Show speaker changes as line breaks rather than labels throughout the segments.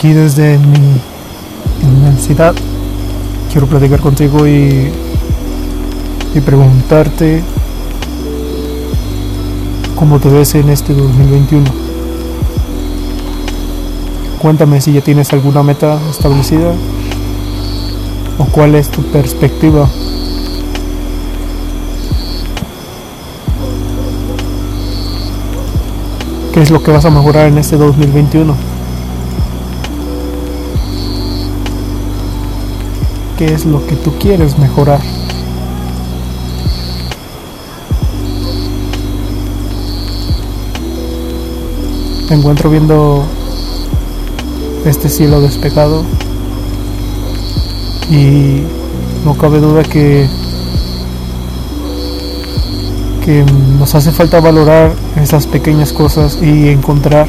aquí desde mi universidad quiero platicar contigo y, y preguntarte cómo te ves en este 2021. Cuéntame si ya tienes alguna meta establecida o cuál es tu perspectiva. ¿Qué es lo que vas a mejorar en este 2021? ¿Qué es lo que tú quieres mejorar? Me encuentro viendo este cielo despejado y no cabe duda que que nos hace falta valorar esas pequeñas cosas y encontrar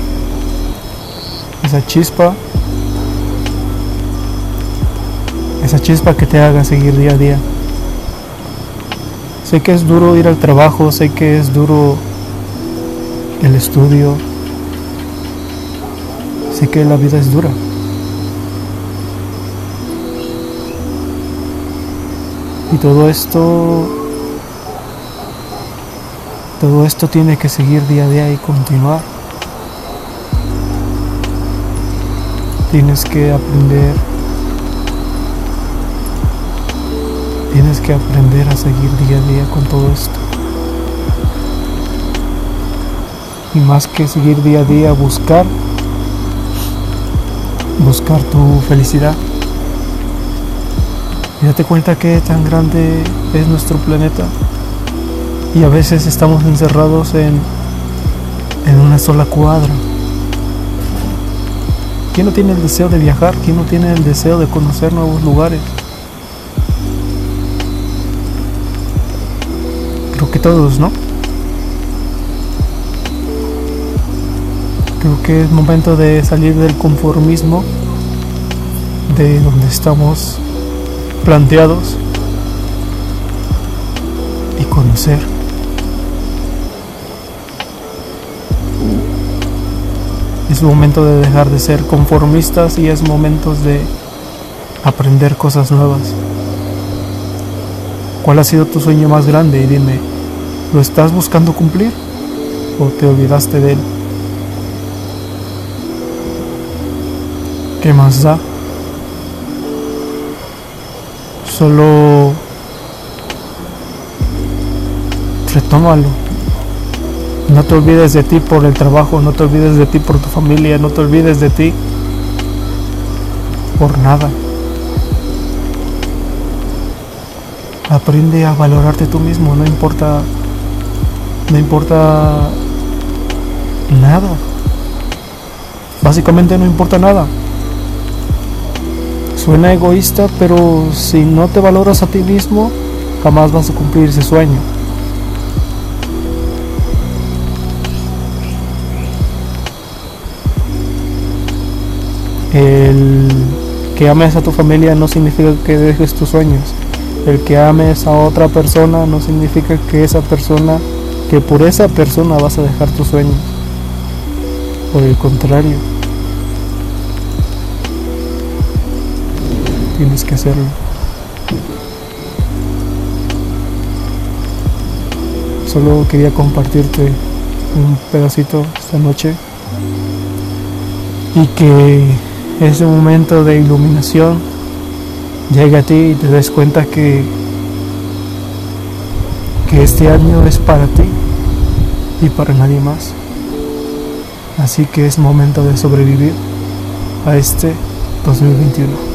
esa chispa esa chispa que te haga seguir día a día sé que es duro ir al trabajo sé que es duro el estudio sé que la vida es dura y todo esto todo esto tiene que seguir día a día y continuar. Tienes que aprender. Que aprender a seguir día a día con todo esto. Y más que seguir día a día, buscar. Buscar tu felicidad. Y date cuenta que tan grande es nuestro planeta y a veces estamos encerrados en, en una sola cuadra. ¿Quién no tiene el deseo de viajar? ¿Quién no tiene el deseo de conocer nuevos lugares? Que todos, ¿no? Creo que es momento de salir del conformismo de donde estamos planteados y conocer. Es momento de dejar de ser conformistas y es momento de aprender cosas nuevas. ¿Cuál ha sido tu sueño más grande? Y dime, ¿lo estás buscando cumplir o te olvidaste de él? ¿Qué más da? Solo retómalo. No te olvides de ti por el trabajo, no te olvides de ti por tu familia, no te olvides de ti por nada. Aprende a valorarte tú mismo, no importa no importa nada. Básicamente no importa nada. Suena egoísta, pero si no te valoras a ti mismo, jamás vas a cumplir ese sueño. El que ames a tu familia no significa que dejes tus sueños. El que ames a otra persona no significa que esa persona, que por esa persona vas a dejar tus sueños. Por el contrario, tienes que hacerlo. Solo quería compartirte un pedacito esta noche y que ese momento de iluminación llega a ti y te das cuenta que, que este año es para ti y para nadie más. Así que es momento de sobrevivir a este 2021.